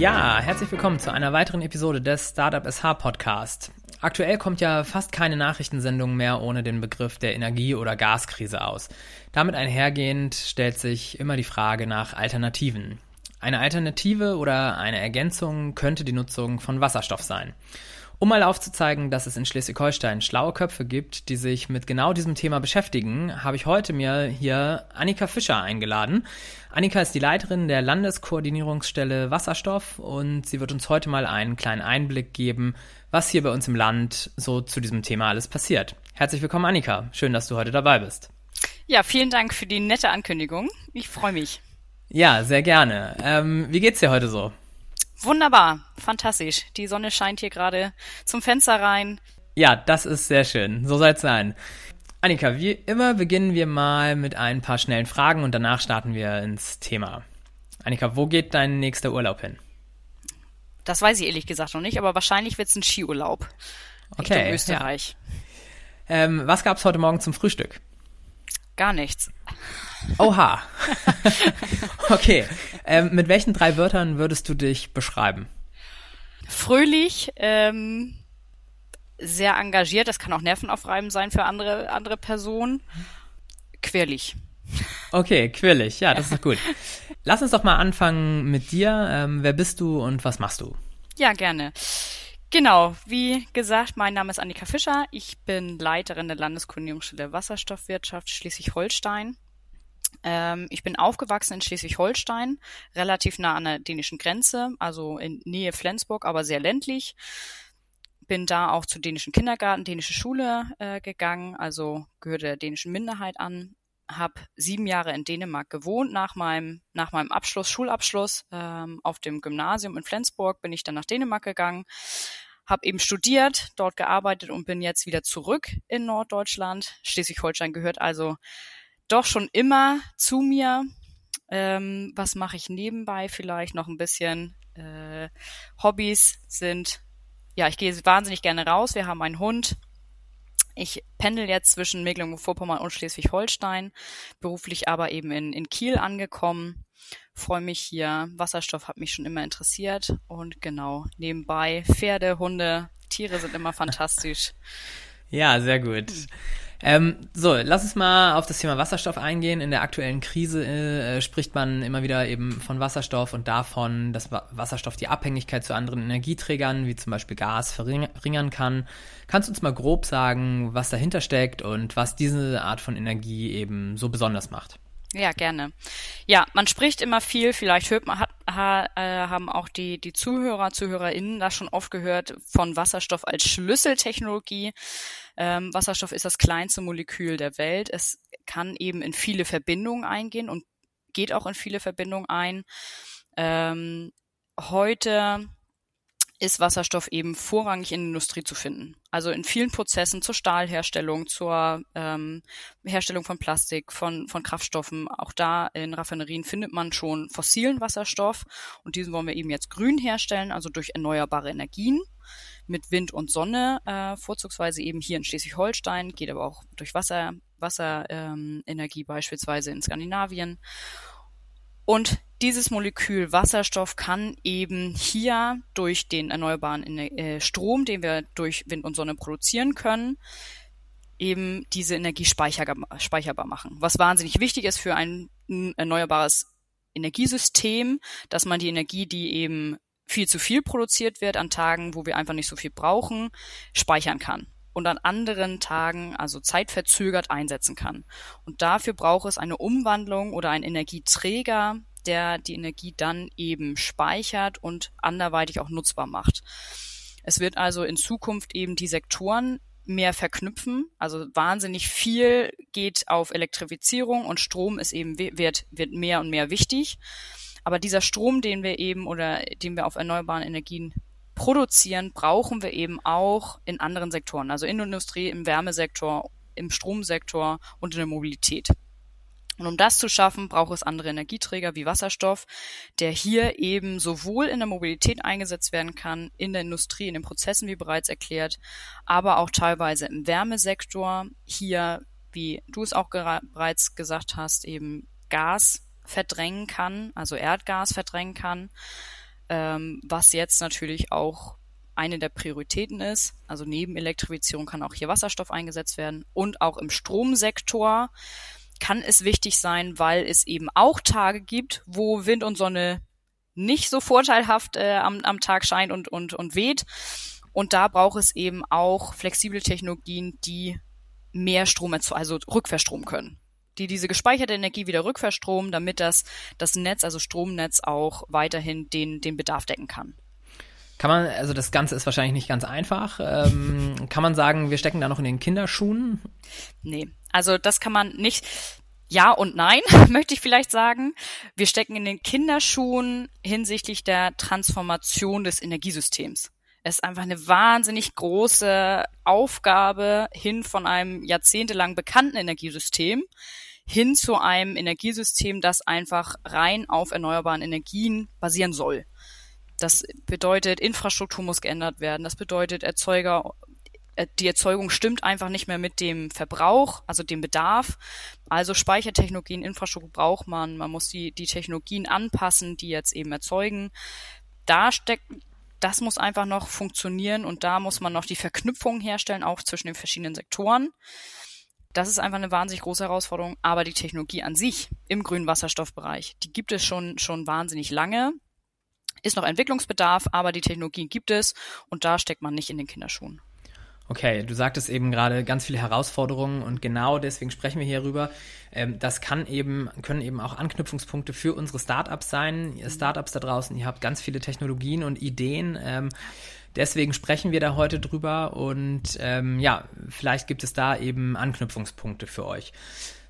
Ja, herzlich willkommen zu einer weiteren Episode des Startup SH Podcast. Aktuell kommt ja fast keine Nachrichtensendung mehr ohne den Begriff der Energie- oder Gaskrise aus. Damit einhergehend stellt sich immer die Frage nach Alternativen. Eine Alternative oder eine Ergänzung könnte die Nutzung von Wasserstoff sein. Um mal aufzuzeigen, dass es in Schleswig-Holstein schlaue Köpfe gibt, die sich mit genau diesem Thema beschäftigen, habe ich heute mir hier Annika Fischer eingeladen. Annika ist die Leiterin der Landeskoordinierungsstelle Wasserstoff und sie wird uns heute mal einen kleinen Einblick geben, was hier bei uns im Land so zu diesem Thema alles passiert. Herzlich willkommen, Annika. Schön, dass du heute dabei bist. Ja, vielen Dank für die nette Ankündigung. Ich freue mich. Ja, sehr gerne. Ähm, wie geht's dir heute so? Wunderbar, fantastisch. Die Sonne scheint hier gerade zum Fenster rein. Ja, das ist sehr schön. So soll es sein. Annika, wie immer beginnen wir mal mit ein paar schnellen Fragen und danach starten wir ins Thema. Annika, wo geht dein nächster Urlaub hin? Das weiß ich ehrlich gesagt noch nicht, aber wahrscheinlich wird es ein Skiurlaub. Okay. Richtung Österreich. Ja. Ähm, was gab's heute Morgen zum Frühstück? Gar nichts. Oha. okay. Ähm, mit welchen drei Wörtern würdest du dich beschreiben? Fröhlich, ähm, sehr engagiert, das kann auch nervenaufreibend sein für andere, andere Personen. Quirlig. Okay, quirlig, ja, das ist gut. Lass uns doch mal anfangen mit dir. Ähm, wer bist du und was machst du? Ja, gerne. Genau, wie gesagt, mein Name ist Annika Fischer. Ich bin Leiterin der Landeskundigungsstelle Wasserstoffwirtschaft Schleswig-Holstein. Ähm, ich bin aufgewachsen in Schleswig-Holstein, relativ nah an der dänischen Grenze, also in Nähe Flensburg, aber sehr ländlich. Bin da auch zur dänischen Kindergarten, dänische Schule äh, gegangen, also gehörte der dänischen Minderheit an. Hab sieben Jahre in Dänemark gewohnt. Nach meinem, nach meinem Abschluss, Schulabschluss ähm, auf dem Gymnasium in Flensburg bin ich dann nach Dänemark gegangen habe eben studiert, dort gearbeitet und bin jetzt wieder zurück in Norddeutschland. Schleswig-Holstein gehört also doch schon immer zu mir. Ähm, was mache ich nebenbei vielleicht noch ein bisschen? Äh, Hobbys sind, ja, ich gehe wahnsinnig gerne raus. Wir haben einen Hund. Ich pendel jetzt zwischen Mecklenburg-Vorpommern und Schleswig-Holstein, beruflich aber eben in, in Kiel angekommen. Freue mich hier. Wasserstoff hat mich schon immer interessiert und genau nebenbei Pferde, Hunde, Tiere sind immer fantastisch. Ja, sehr gut. Ähm, so, lass uns mal auf das Thema Wasserstoff eingehen. In der aktuellen Krise äh, spricht man immer wieder eben von Wasserstoff und davon, dass Wasserstoff die Abhängigkeit zu anderen Energieträgern, wie zum Beispiel Gas, verringern kann. Kannst du uns mal grob sagen, was dahinter steckt und was diese Art von Energie eben so besonders macht? Ja, gerne. Ja, man spricht immer viel, vielleicht hört man, hat, ha, äh, haben auch die, die Zuhörer, ZuhörerInnen das schon oft gehört von Wasserstoff als Schlüsseltechnologie. Ähm, Wasserstoff ist das kleinste Molekül der Welt. Es kann eben in viele Verbindungen eingehen und geht auch in viele Verbindungen ein. Ähm, heute ist Wasserstoff eben vorrangig in der Industrie zu finden. Also in vielen Prozessen zur Stahlherstellung, zur ähm, Herstellung von Plastik, von, von Kraftstoffen. Auch da in Raffinerien findet man schon fossilen Wasserstoff und diesen wollen wir eben jetzt grün herstellen, also durch erneuerbare Energien mit Wind und Sonne, äh, vorzugsweise eben hier in Schleswig-Holstein, geht aber auch durch Wasser, Wasserenergie ähm, beispielsweise in Skandinavien. Und dieses Molekül Wasserstoff kann eben hier durch den erneuerbaren äh, Strom, den wir durch Wind und Sonne produzieren können, eben diese Energie speicherbar machen. Was wahnsinnig wichtig ist für ein erneuerbares Energiesystem, dass man die Energie, die eben viel zu viel produziert wird an Tagen, wo wir einfach nicht so viel brauchen, speichern kann und an anderen Tagen, also zeitverzögert, einsetzen kann. Und dafür braucht es eine Umwandlung oder einen Energieträger, der die Energie dann eben speichert und anderweitig auch nutzbar macht. Es wird also in Zukunft eben die Sektoren mehr verknüpfen. Also wahnsinnig viel geht auf Elektrifizierung und Strom ist eben wird, wird mehr und mehr wichtig. Aber dieser Strom, den wir eben oder den wir auf erneuerbaren Energien produzieren, brauchen wir eben auch in anderen Sektoren, also in der Industrie, im Wärmesektor, im Stromsektor und in der Mobilität. Und um das zu schaffen, braucht es andere Energieträger wie Wasserstoff, der hier eben sowohl in der Mobilität eingesetzt werden kann, in der Industrie, in den Prozessen, wie bereits erklärt, aber auch teilweise im Wärmesektor. Hier, wie du es auch bereits gesagt hast, eben Gas verdrängen kann, also Erdgas verdrängen kann. ähm, was jetzt natürlich auch eine der Prioritäten ist. Also neben Elektrifizierung kann auch hier Wasserstoff eingesetzt werden und auch im Stromsektor kann es wichtig sein, weil es eben auch Tage gibt, wo Wind und Sonne nicht so vorteilhaft äh, am, am Tag scheint und, und, und weht. Und da braucht es eben auch flexible Technologien, die mehr Strom, also rückverstrom können. Die diese gespeicherte Energie wieder rückverstromen, damit das, das Netz, also Stromnetz auch weiterhin den, den Bedarf decken kann. Kann man, also das Ganze ist wahrscheinlich nicht ganz einfach. Ähm, kann man sagen, wir stecken da noch in den Kinderschuhen? Nee, also das kann man nicht. Ja und nein, möchte ich vielleicht sagen. Wir stecken in den Kinderschuhen hinsichtlich der Transformation des Energiesystems. Es ist einfach eine wahnsinnig große Aufgabe hin von einem jahrzehntelang bekannten Energiesystem hin zu einem Energiesystem, das einfach rein auf erneuerbaren Energien basieren soll. Das bedeutet, Infrastruktur muss geändert werden. Das bedeutet, Erzeuger äh, die Erzeugung stimmt einfach nicht mehr mit dem Verbrauch, also dem Bedarf. Also Speichertechnologien, Infrastruktur braucht man. Man muss die, die Technologien anpassen, die jetzt eben erzeugen. Da steckt, das muss einfach noch funktionieren und da muss man noch die Verknüpfung herstellen, auch zwischen den verschiedenen Sektoren. Das ist einfach eine wahnsinnig große Herausforderung. Aber die Technologie an sich im grünen Wasserstoffbereich, die gibt es schon, schon wahnsinnig lange. Ist noch Entwicklungsbedarf, aber die Technologien gibt es und da steckt man nicht in den Kinderschuhen. Okay, du sagtest eben gerade ganz viele Herausforderungen und genau deswegen sprechen wir hier rüber. Ähm, das kann eben, können eben auch Anknüpfungspunkte für unsere Startups sein. Ihr Startups da draußen, ihr habt ganz viele Technologien und Ideen. Deswegen sprechen wir da heute drüber und ähm, ja, vielleicht gibt es da eben Anknüpfungspunkte für euch.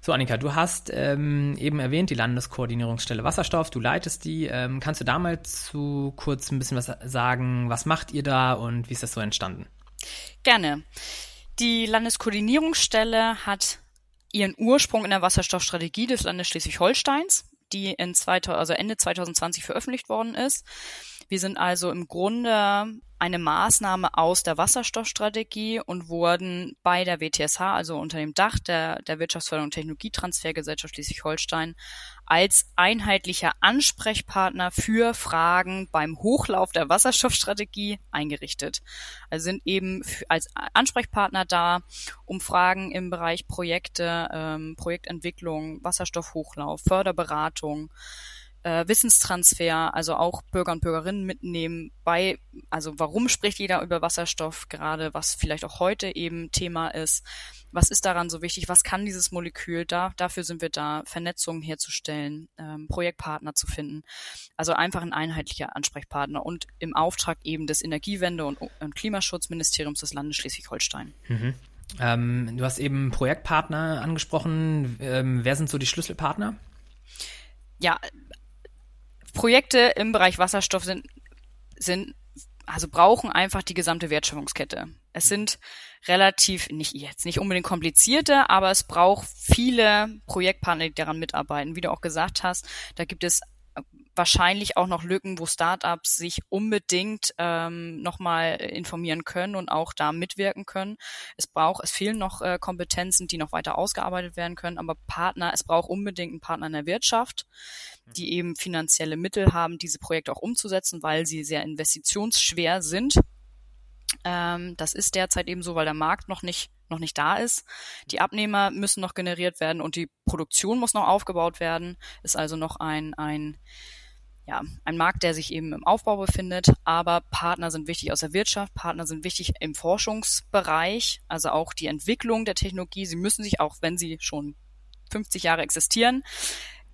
So, Annika, du hast ähm, eben erwähnt, die Landeskoordinierungsstelle Wasserstoff, du leitest die. Ähm, kannst du da mal zu kurz ein bisschen was sagen? Was macht ihr da und wie ist das so entstanden? Gerne. Die Landeskoordinierungsstelle hat ihren Ursprung in der Wasserstoffstrategie des Landes Schleswig-Holsteins, die in 2000, also Ende 2020 veröffentlicht worden ist. Wir sind also im Grunde eine Maßnahme aus der Wasserstoffstrategie und wurden bei der WTSH, also unter dem Dach der, der Wirtschaftsförderung und Technologietransfergesellschaft Schleswig-Holstein, als einheitlicher Ansprechpartner für Fragen beim Hochlauf der Wasserstoffstrategie eingerichtet. Also sind eben als Ansprechpartner da, um Fragen im Bereich Projekte, ähm, Projektentwicklung, Wasserstoffhochlauf, Förderberatung, äh, Wissenstransfer, also auch Bürger und Bürgerinnen mitnehmen bei, also warum spricht jeder über Wasserstoff gerade, was vielleicht auch heute eben Thema ist, was ist daran so wichtig, was kann dieses Molekül, da, dafür sind wir da, Vernetzungen herzustellen, ähm, Projektpartner zu finden, also einfach ein einheitlicher Ansprechpartner und im Auftrag eben des Energiewende- und, und Klimaschutzministeriums des Landes Schleswig-Holstein. Mhm. Ähm, du hast eben Projektpartner angesprochen. Ähm, wer sind so die Schlüsselpartner? Ja, Projekte im Bereich Wasserstoff sind, sind, also brauchen einfach die gesamte Wertschöpfungskette. Es sind relativ, nicht jetzt nicht unbedingt komplizierte, aber es braucht viele Projektpartner, die daran mitarbeiten. Wie du auch gesagt hast, da gibt es wahrscheinlich auch noch Lücken, wo Startups sich unbedingt ähm, nochmal informieren können und auch da mitwirken können. Es braucht, es fehlen noch äh, Kompetenzen, die noch weiter ausgearbeitet werden können, aber Partner, es braucht unbedingt einen Partner in der Wirtschaft, die eben finanzielle Mittel haben, diese Projekte auch umzusetzen, weil sie sehr investitionsschwer sind. Ähm, das ist derzeit eben so, weil der Markt noch nicht noch nicht da ist. Die Abnehmer müssen noch generiert werden und die Produktion muss noch aufgebaut werden. Ist also noch ein, ein ja, ein Markt, der sich eben im Aufbau befindet, aber Partner sind wichtig aus der Wirtschaft, Partner sind wichtig im Forschungsbereich, also auch die Entwicklung der Technologie. Sie müssen sich, auch wenn sie schon 50 Jahre existieren,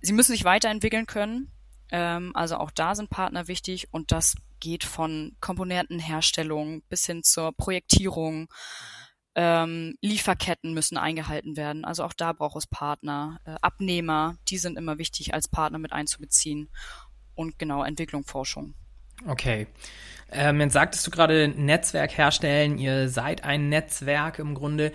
sie müssen sich weiterentwickeln können. Ähm, also auch da sind Partner wichtig und das geht von Komponentenherstellung bis hin zur Projektierung. Ähm, Lieferketten müssen eingehalten werden. Also auch da braucht es Partner. Äh, Abnehmer, die sind immer wichtig als Partner mit einzubeziehen und genau Entwicklung, Forschung. Okay. Ähm, jetzt sagtest du gerade Netzwerk herstellen. Ihr seid ein Netzwerk im Grunde.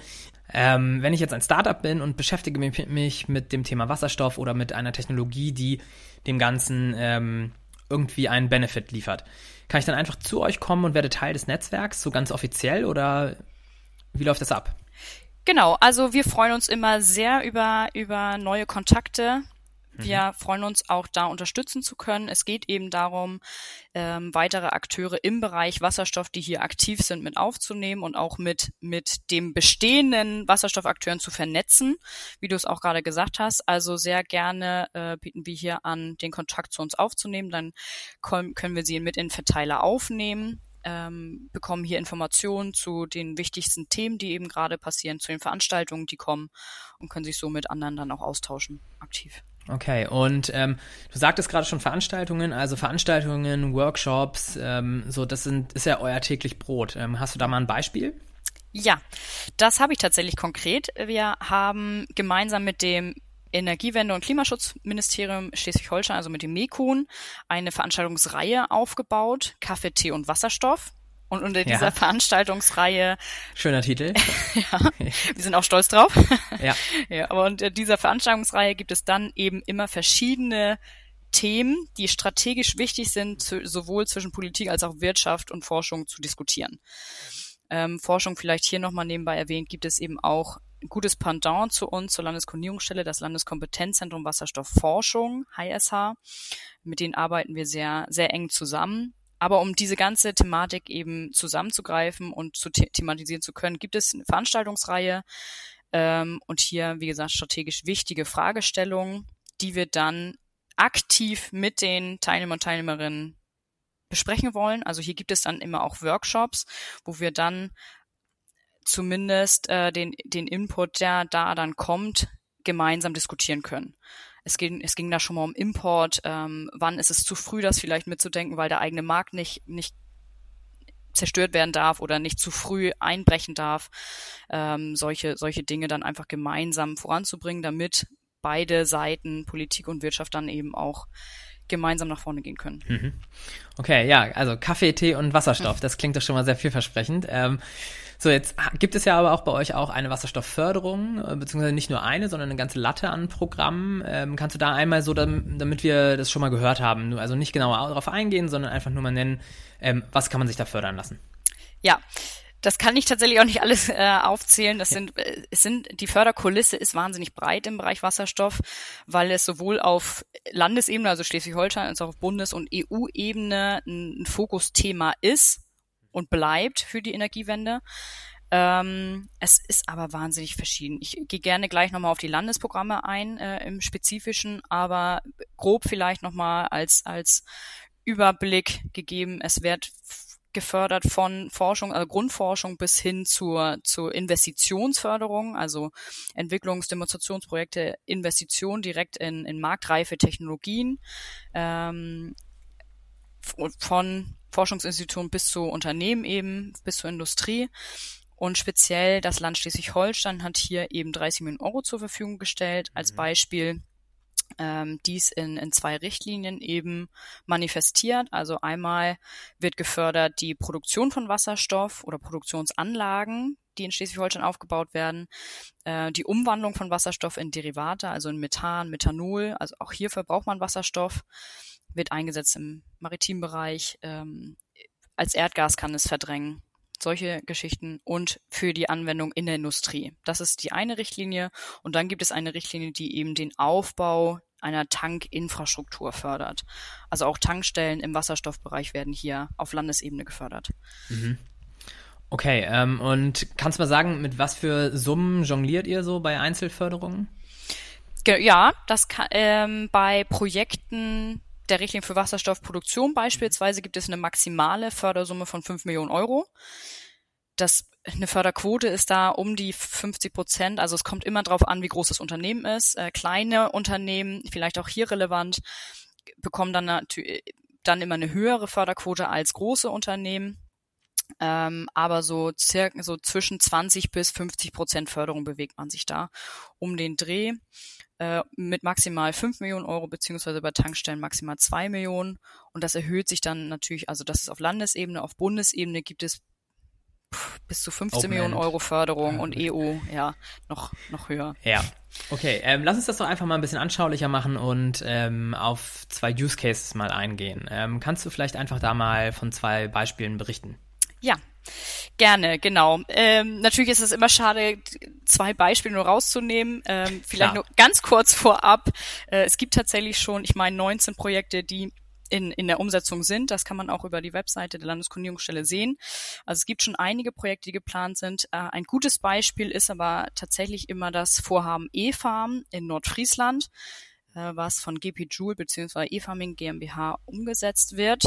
Ähm, wenn ich jetzt ein Startup bin und beschäftige mich, mit dem Thema Wasserstoff oder mit einer Technologie, die dem Ganzen ähm, irgendwie einen Benefit liefert, kann ich dann einfach zu euch kommen und werde Teil des Netzwerks, so ganz offiziell oder wie läuft das ab? Genau, also wir freuen uns immer sehr über, über neue Kontakte, Wir mhm. freuen uns auch da unterstützen zu können. Es geht eben darum, ähm, weitere Akteure im Bereich Wasserstoff, die hier aktiv sind, mit aufzunehmen und auch mit, mit dem bestehenden Wasserstoffakteuren zu vernetzen, wie du es auch gerade gesagt hast. Also sehr gerne äh, bieten wir hier an, den Kontakt zu uns aufzunehmen. Dann können wir sie mit in Verteiler aufnehmen ähm, bekommen hier Informationen zu den wichtigsten Themen, die eben gerade passieren, zu den Veranstaltungen, die kommen und können sich so mit anderen dann auch austauschen, aktiv. Okay, und ähm, du sagtest gerade schon Veranstaltungen, also Veranstaltungen, Workshops, ähm, so das sind, ist ja euer täglich Brot. Ähm, hast du da mal ein Beispiel? Ja, das habe ich tatsächlich konkret. Wir haben gemeinsam mit dem Energiewende- und Klimaschutzministerium Schleswig-Holstein, also mit dem MEKUN, eine Veranstaltungsreihe aufgebaut, Kaffee, Tee und Wasserstoff. Und unter dieser ja. Veranstaltungsreihe. Schöner Titel. ja, wir sind auch stolz drauf. ja. ja. Aber unter dieser Veranstaltungsreihe gibt es dann eben immer verschiedene Themen, die strategisch wichtig sind, sowohl zwischen Politik als auch Wirtschaft und Forschung zu diskutieren. Ähm, Forschung vielleicht hier nochmal nebenbei erwähnt, gibt es eben auch ein gutes Pendant zu uns, zur Landeskoordinierungsstelle, das Landeskompetenzzentrum Wasserstoffforschung, HSH. Mit denen arbeiten wir sehr, sehr eng zusammen. Aber um diese ganze Thematik eben zusammenzugreifen und zu the thematisieren zu können, gibt es eine Veranstaltungsreihe ähm, und hier, wie gesagt, strategisch wichtige Fragestellungen, die wir dann aktiv mit den Teilnehmern und Teilnehmerinnen besprechen wollen. Also hier gibt es dann immer auch Workshops, wo wir dann zumindest äh, den, den Input, der da dann kommt, gemeinsam diskutieren können. Es ging, es ging da schon mal um Import. Ähm, wann ist es zu früh, das vielleicht mitzudenken, weil der eigene Markt nicht, nicht zerstört werden darf oder nicht zu früh einbrechen darf. Ähm, solche, solche Dinge dann einfach gemeinsam voranzubringen, damit beide Seiten, Politik und Wirtschaft, dann eben auch gemeinsam nach vorne gehen können. Mhm. Okay, ja, also Kaffee, Tee und Wasserstoff, das klingt doch schon mal sehr vielversprechend. Ähm, so, jetzt gibt es ja aber auch bei euch auch eine Wasserstoffförderung, äh, beziehungsweise nicht nur eine, sondern eine ganze Latte an Programmen. Ähm, kannst du da einmal so, damit wir das schon mal gehört haben, also nicht genauer darauf eingehen, sondern einfach nur mal nennen, ähm, was kann man sich da fördern lassen? Ja, das kann ich tatsächlich auch nicht alles äh, aufzählen. Das sind, äh, es sind, die Förderkulisse ist wahnsinnig breit im Bereich Wasserstoff, weil es sowohl auf Landesebene, also Schleswig-Holstein, als auch auf Bundes- und EU-Ebene ein, ein Fokusthema ist und bleibt für die Energiewende. Ähm, es ist aber wahnsinnig verschieden. Ich gehe gerne gleich nochmal auf die Landesprogramme ein äh, im Spezifischen, aber grob vielleicht nochmal als, als Überblick gegeben. Es wird gefördert von Forschung, also Grundforschung bis hin zur, zur Investitionsförderung, also Entwicklungs-, Demonstrationsprojekte, Investitionen direkt in, in marktreife Technologien, ähm, von Forschungsinstituten bis zu Unternehmen eben, bis zur Industrie. Und speziell das Land Schleswig-Holstein hat hier eben 30 Millionen Euro zur Verfügung gestellt. Als mhm. Beispiel ähm, dies in, in zwei Richtlinien eben manifestiert. Also einmal wird gefördert die Produktion von Wasserstoff oder Produktionsanlagen, die in Schleswig-Holstein aufgebaut werden, äh, die Umwandlung von Wasserstoff in Derivate, also in Methan, Methanol, also auch hierfür braucht man Wasserstoff, wird eingesetzt im maritimen Bereich, ähm, als Erdgas kann es verdrängen solche Geschichten und für die Anwendung in der Industrie. Das ist die eine Richtlinie. Und dann gibt es eine Richtlinie, die eben den Aufbau einer Tankinfrastruktur fördert. Also auch Tankstellen im Wasserstoffbereich werden hier auf Landesebene gefördert. Mhm. Okay, ähm, und kannst du mal sagen, mit was für Summen jongliert ihr so bei Einzelförderungen? Ja, das kann, ähm, bei Projekten der Richtlinie für Wasserstoffproduktion beispielsweise gibt es eine maximale Fördersumme von 5 Millionen Euro. Das, eine Förderquote ist da um die 50 Prozent. Also es kommt immer darauf an, wie groß das Unternehmen ist. Äh, kleine Unternehmen, vielleicht auch hier relevant, bekommen dann natürlich dann immer eine höhere Förderquote als große Unternehmen. Ähm, aber so circa so zwischen 20 bis 50 Prozent Förderung bewegt man sich da um den Dreh äh, mit maximal 5 Millionen Euro beziehungsweise bei Tankstellen maximal 2 Millionen. Und das erhöht sich dann natürlich, also das ist auf Landesebene, auf Bundesebene gibt es bis zu 15 Open Millionen End. Euro Förderung ja, und EU, ja, noch, noch höher. Ja. Okay, ähm, lass uns das doch einfach mal ein bisschen anschaulicher machen und ähm, auf zwei Use Cases mal eingehen. Ähm, kannst du vielleicht einfach da mal von zwei Beispielen berichten? Ja, Gerne, genau. Ähm, natürlich ist es immer schade, zwei Beispiele nur rauszunehmen. Ähm, vielleicht Klar. nur ganz kurz vorab. Äh, es gibt tatsächlich schon, ich meine, 19 Projekte, die in, in der Umsetzung sind. Das kann man auch über die Webseite der Landeskundigungsstelle sehen. Also es gibt schon einige Projekte, die geplant sind. Äh, ein gutes Beispiel ist aber tatsächlich immer das Vorhaben E-Farm in Nordfriesland, äh, was von GP Joule bzw. E-Farming GmbH umgesetzt wird.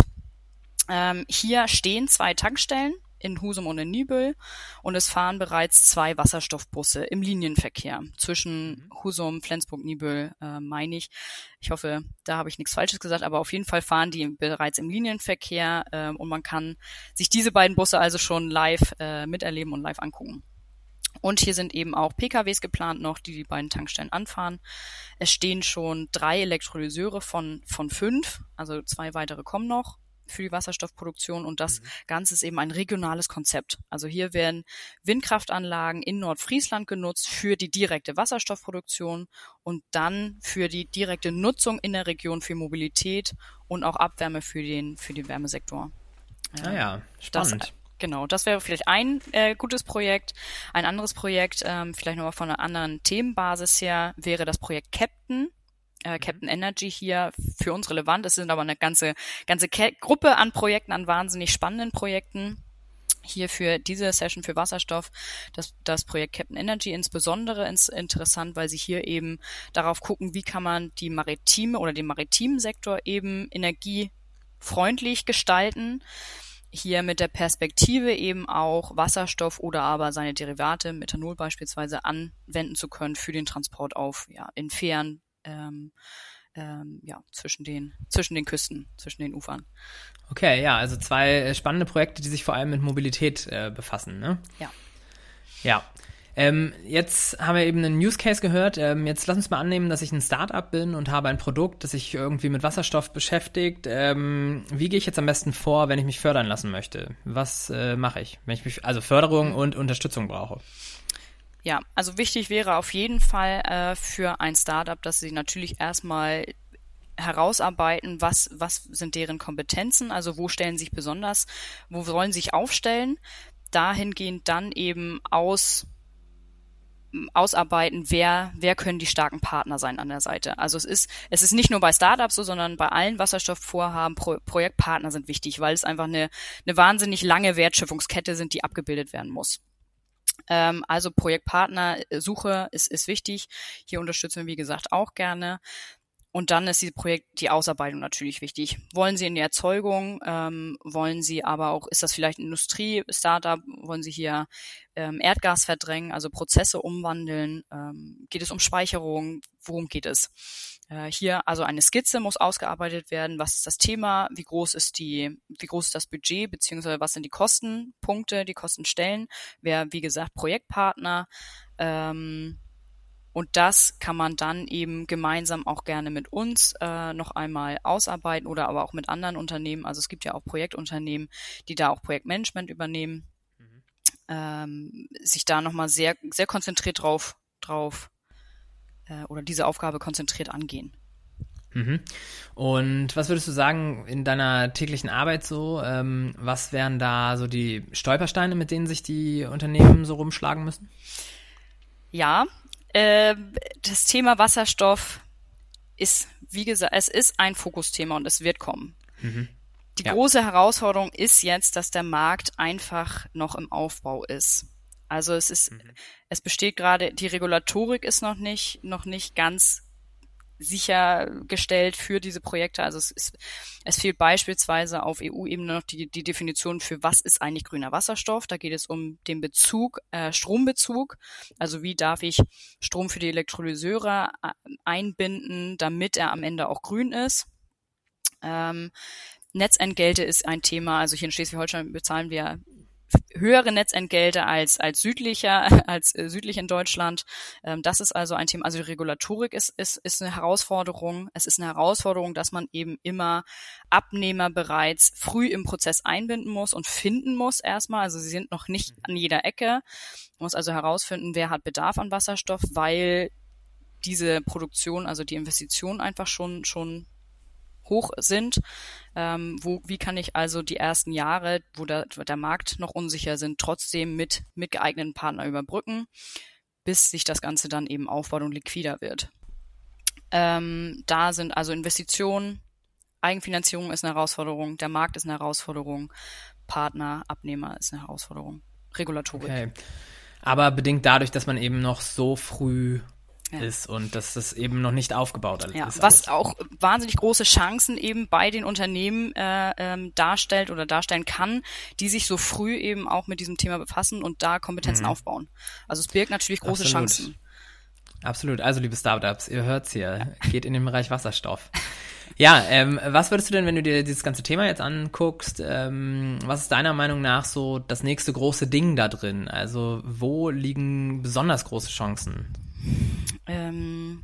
Ähm, hier stehen zwei Tankstellen in Husum und in Nibel und es fahren bereits zwei Wasserstoffbusse im Linienverkehr zwischen mhm. Husum, Flensburg, Nibel, äh, meine ich. Ich hoffe, da habe ich nichts Falsches gesagt, aber auf jeden Fall fahren die bereits im Linienverkehr äh, und man kann sich diese beiden Busse also schon live äh, miterleben und live angucken. Und hier sind eben auch PKWs geplant noch, die die beiden Tankstellen anfahren. Es stehen schon drei Elektrolyseure von, von fünf, also zwei weitere kommen noch für die Wasserstoffproduktion und das mhm. Ganze ist eben ein regionales Konzept. Also hier werden Windkraftanlagen in Nordfriesland genutzt für die direkte Wasserstoffproduktion und dann für die direkte Nutzung in der Region für Mobilität und auch Abwärme für den, für den Wärmesektor. Ah ja, spannend. Das, Genau, das wäre vielleicht ein äh, gutes Projekt. Ein anderes Projekt, ähm, vielleicht nochmal von einer anderen Themenbasis her, wäre das Projekt Captain äh, mhm. Captain Energy hier für uns relevant. Es sind aber eine ganze, ganze Gruppe an Projekten, an wahnsinnig spannenden Projekten hier für diese Session für Wasserstoff das, das Projekt Captain Energy insbesondere ins, interessant, weil sie hier eben darauf gucken, wie kann man die maritime oder den maritimen Sektor eben energiefreundlich gestalten. Hier mit der Perspektive eben auch Wasserstoff oder aber seine Derivate, Methanol beispielsweise, anwenden zu können für den Transport auf ja, in Fähren, ähm, ähm, ja, zwischen den, zwischen den Küsten, zwischen den Ufern. Okay, ja, also zwei äh, spannende Projekte, die sich vor allem mit Mobilität äh, befassen, ne? Ja. Ja. Ähm, jetzt haben wir eben einen Use Case gehört. Ähm, jetzt lass uns mal annehmen, dass ich ein Startup bin und habe ein Produkt, das sich irgendwie mit Wasserstoff beschäftigt. Ähm, wie gehe ich jetzt am besten vor, wenn ich mich fördern lassen möchte? Was äh, mache ich, wenn ich mich, also Förderung und Unterstützung brauche? Ja, also wichtig wäre auf jeden Fall äh, für ein Startup, dass sie natürlich erstmal herausarbeiten, was, was sind deren Kompetenzen, also wo stellen sich besonders, wo wollen sich aufstellen, dahingehend dann eben aus ausarbeiten, wer, wer können die starken Partner sein an der Seite. Also es ist, es ist nicht nur bei Startups so, sondern bei allen Wasserstoffvorhaben, Pro Projektpartner sind wichtig, weil es einfach eine, eine wahnsinnig lange Wertschöpfungskette sind, die abgebildet werden muss. Ähm, also Projektpartnersuche ist, ist wichtig. Hier unterstützen wir, wie gesagt, auch gerne. Und dann ist die Projekt, die Ausarbeitung natürlich wichtig. Wollen Sie in die Erzeugung? Ähm, wollen Sie aber auch, ist das vielleicht ein Industrie-Startup? Wollen Sie hier ähm, Erdgas verdrängen, also Prozesse umwandeln? Ähm, geht es um Speicherung? Worum geht es? Äh, hier also eine Skizze muss ausgearbeitet werden. Was ist das Thema? Wie groß ist die, wie groß ist das Budget? Beziehungsweise was sind die Kostenpunkte, die Kostenstellen? Wer, wie gesagt, Projektpartner? Ähm, und das kann man dann eben gemeinsam auch gerne mit uns äh, noch einmal ausarbeiten oder aber auch mit anderen Unternehmen. Also es gibt ja auch Projektunternehmen, die da auch Projektmanagement übernehmen, mhm. ähm, sich da nochmal sehr, sehr konzentriert drauf, drauf äh, oder diese Aufgabe konzentriert angehen. Mhm. Und was würdest du sagen in deiner täglichen Arbeit so? Ähm, was wären da so die Stolpersteine, mit denen sich die Unternehmen so rumschlagen müssen? Ja, das Thema Wasserstoff ist, wie gesagt, es ist ein Fokusthema und es wird kommen. Mhm. Die ja. große Herausforderung ist jetzt, dass der Markt einfach noch im Aufbau ist. Also es ist, mhm. es besteht gerade, die Regulatorik ist noch nicht, noch nicht ganz sichergestellt für diese Projekte. Also es, ist, es fehlt beispielsweise auf EU-Ebene noch die, die Definition für was ist eigentlich grüner Wasserstoff. Da geht es um den Bezug, äh, Strombezug. Also wie darf ich Strom für die Elektrolyseure äh, einbinden, damit er am Ende auch grün ist. Ähm, Netzentgelte ist ein Thema. Also hier in Schleswig-Holstein bezahlen wir höhere Netzentgelte als, als südlicher, als äh, südlich in Deutschland. Ähm, das ist also ein Thema. Also die Regulatorik ist, ist, ist eine Herausforderung. Es ist eine Herausforderung, dass man eben immer Abnehmer bereits früh im Prozess einbinden muss und finden muss erstmal. Also sie sind noch nicht an jeder Ecke. Man muss also herausfinden, wer hat Bedarf an Wasserstoff, weil diese Produktion, also die Investition einfach schon, schon hoch sind. Ähm, wo, wie kann ich also die ersten Jahre, wo der, der Markt noch unsicher sind, trotzdem mit, mit geeigneten Partnern überbrücken, bis sich das Ganze dann eben aufbaut und liquider wird. Ähm, da sind also Investitionen, Eigenfinanzierung ist eine Herausforderung, der Markt ist eine Herausforderung, Partner, Abnehmer ist eine Herausforderung, Regulatorik. Okay. Aber bedingt dadurch, dass man eben noch so früh ja. ist und dass das eben noch nicht aufgebaut ja, ist. Was auch wahnsinnig große Chancen eben bei den Unternehmen äh, ähm, darstellt oder darstellen kann, die sich so früh eben auch mit diesem Thema befassen und da Kompetenzen mhm. aufbauen. Also es birgt natürlich große Absolut. Chancen. Absolut. Also liebe Startups, ihr hört's hier, geht in den Bereich Wasserstoff. Ja, ähm, was würdest du denn, wenn du dir dieses ganze Thema jetzt anguckst, ähm, was ist deiner Meinung nach so das nächste große Ding da drin? Also wo liegen besonders große Chancen? Ähm,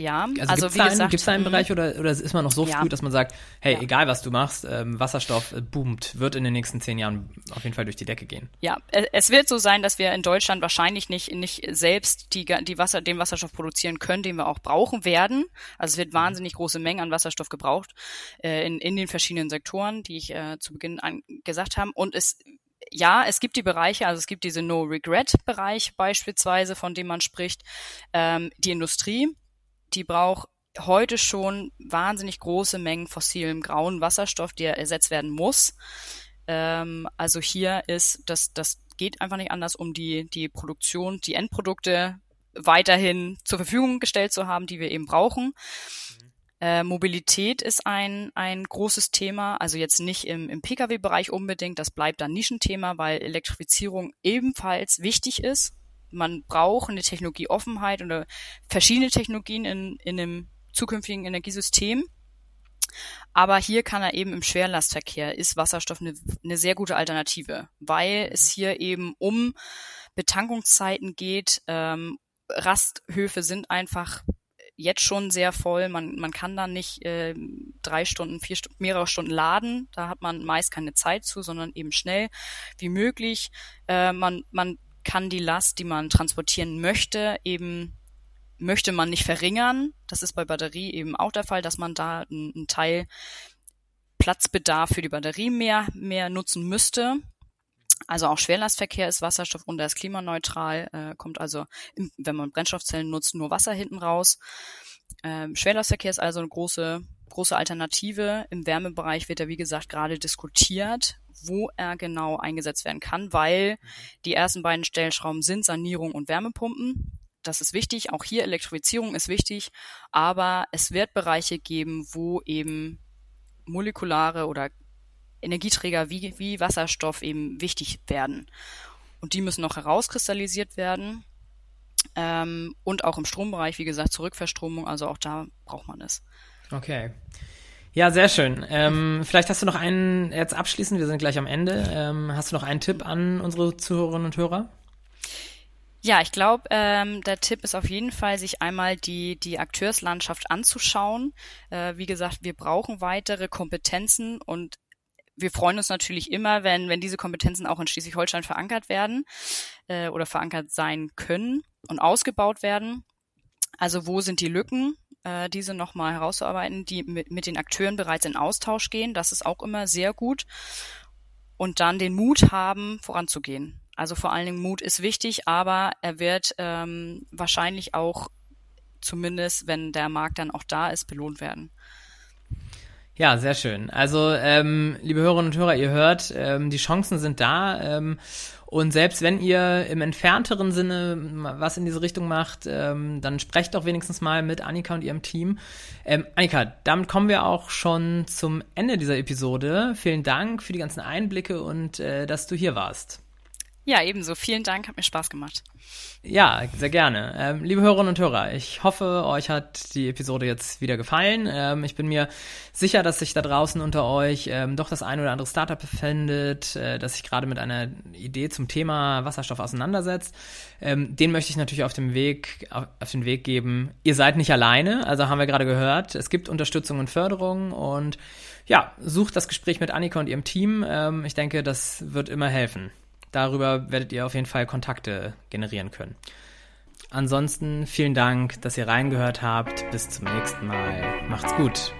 ja, also, also gibt's wie einen, gesagt, gibt es einen mhm. Bereich oder, oder ist man noch so ja. früh, dass man sagt, hey, ja. egal was du machst, ähm, Wasserstoff äh, boomt, wird in den nächsten zehn Jahren auf jeden Fall durch die Decke gehen. Ja, es wird so sein, dass wir in Deutschland wahrscheinlich nicht, nicht selbst die, die Wasser, den Wasserstoff produzieren können, den wir auch brauchen werden. Also es wird mhm. wahnsinnig große Mengen an Wasserstoff gebraucht äh, in, in den verschiedenen Sektoren, die ich äh, zu Beginn an, gesagt habe. Und es ja, es gibt die Bereiche, also es gibt diese No-Regret-Bereich beispielsweise, von dem man spricht. Ähm, die Industrie, die braucht heute schon wahnsinnig große Mengen fossilem grauen Wasserstoff, der ersetzt werden muss. Ähm, also hier ist das, das geht einfach nicht anders, um die, die Produktion, die Endprodukte weiterhin zur Verfügung gestellt zu haben, die wir eben brauchen. Äh, Mobilität ist ein, ein großes Thema, also jetzt nicht im, im Pkw-Bereich unbedingt, das bleibt ein Nischenthema, weil Elektrifizierung ebenfalls wichtig ist. Man braucht eine Technologieoffenheit oder verschiedene Technologien in, in einem zukünftigen Energiesystem. Aber hier kann er eben im Schwerlastverkehr, ist Wasserstoff eine, eine sehr gute Alternative, weil es mhm. hier eben um Betankungszeiten geht. Ähm, Rasthöfe sind einfach jetzt schon sehr voll. Man, man kann da nicht äh, drei Stunden, vier Stunden, mehrere Stunden laden. Da hat man meist keine Zeit zu, sondern eben schnell wie möglich. Äh, man, man kann die Last, die man transportieren möchte, eben möchte man nicht verringern. Das ist bei Batterie eben auch der Fall, dass man da einen Teil Platzbedarf für die Batterie mehr, mehr nutzen müsste. Also auch Schwerlastverkehr ist Wasserstoff und er ist klimaneutral, äh, kommt also, im, wenn man Brennstoffzellen nutzt, nur Wasser hinten raus. Ähm, Schwerlastverkehr ist also eine große, große Alternative. Im Wärmebereich wird er, wie gesagt, gerade diskutiert, wo er genau eingesetzt werden kann, weil die ersten beiden Stellschrauben sind Sanierung und Wärmepumpen. Das ist wichtig. Auch hier Elektrifizierung ist wichtig. Aber es wird Bereiche geben, wo eben molekulare oder Energieträger wie, wie Wasserstoff eben wichtig werden. Und die müssen noch herauskristallisiert werden. Ähm, und auch im Strombereich, wie gesagt, Zurückverstromung, also auch da braucht man es. Okay. Ja, sehr schön. Ähm, vielleicht hast du noch einen, jetzt abschließend, wir sind gleich am Ende. Ähm, hast du noch einen Tipp an unsere Zuhörerinnen und Hörer? Ja, ich glaube, ähm, der Tipp ist auf jeden Fall, sich einmal die, die Akteurslandschaft anzuschauen. Äh, wie gesagt, wir brauchen weitere Kompetenzen und wir freuen uns natürlich immer, wenn, wenn diese Kompetenzen auch in Schleswig-Holstein verankert werden äh, oder verankert sein können und ausgebaut werden. Also wo sind die Lücken, äh, diese nochmal herauszuarbeiten, die mit, mit den Akteuren bereits in Austausch gehen. Das ist auch immer sehr gut. Und dann den Mut haben, voranzugehen. Also vor allen Dingen Mut ist wichtig, aber er wird ähm, wahrscheinlich auch, zumindest wenn der Markt dann auch da ist, belohnt werden. Ja, sehr schön. Also, ähm, liebe Hörerinnen und Hörer, ihr hört, ähm, die Chancen sind da. Ähm, und selbst wenn ihr im entfernteren Sinne was in diese Richtung macht, ähm, dann sprecht doch wenigstens mal mit Annika und ihrem Team. Ähm, Annika, damit kommen wir auch schon zum Ende dieser Episode. Vielen Dank für die ganzen Einblicke und äh, dass du hier warst. Ja, ebenso. Vielen Dank, hat mir Spaß gemacht. Ja, sehr gerne. Ähm, liebe Hörerinnen und Hörer, ich hoffe, euch hat die Episode jetzt wieder gefallen. Ähm, ich bin mir sicher, dass sich da draußen unter euch ähm, doch das ein oder andere Startup befindet, äh, das sich gerade mit einer Idee zum Thema Wasserstoff auseinandersetzt. Ähm, den möchte ich natürlich auf dem Weg, auf, auf, den Weg geben. Ihr seid nicht alleine, also haben wir gerade gehört. Es gibt Unterstützung und Förderung und ja, sucht das Gespräch mit Annika und ihrem Team. Ähm, ich denke, das wird immer helfen. Darüber werdet ihr auf jeden Fall Kontakte generieren können. Ansonsten vielen Dank, dass ihr reingehört habt. Bis zum nächsten Mal. Macht's gut.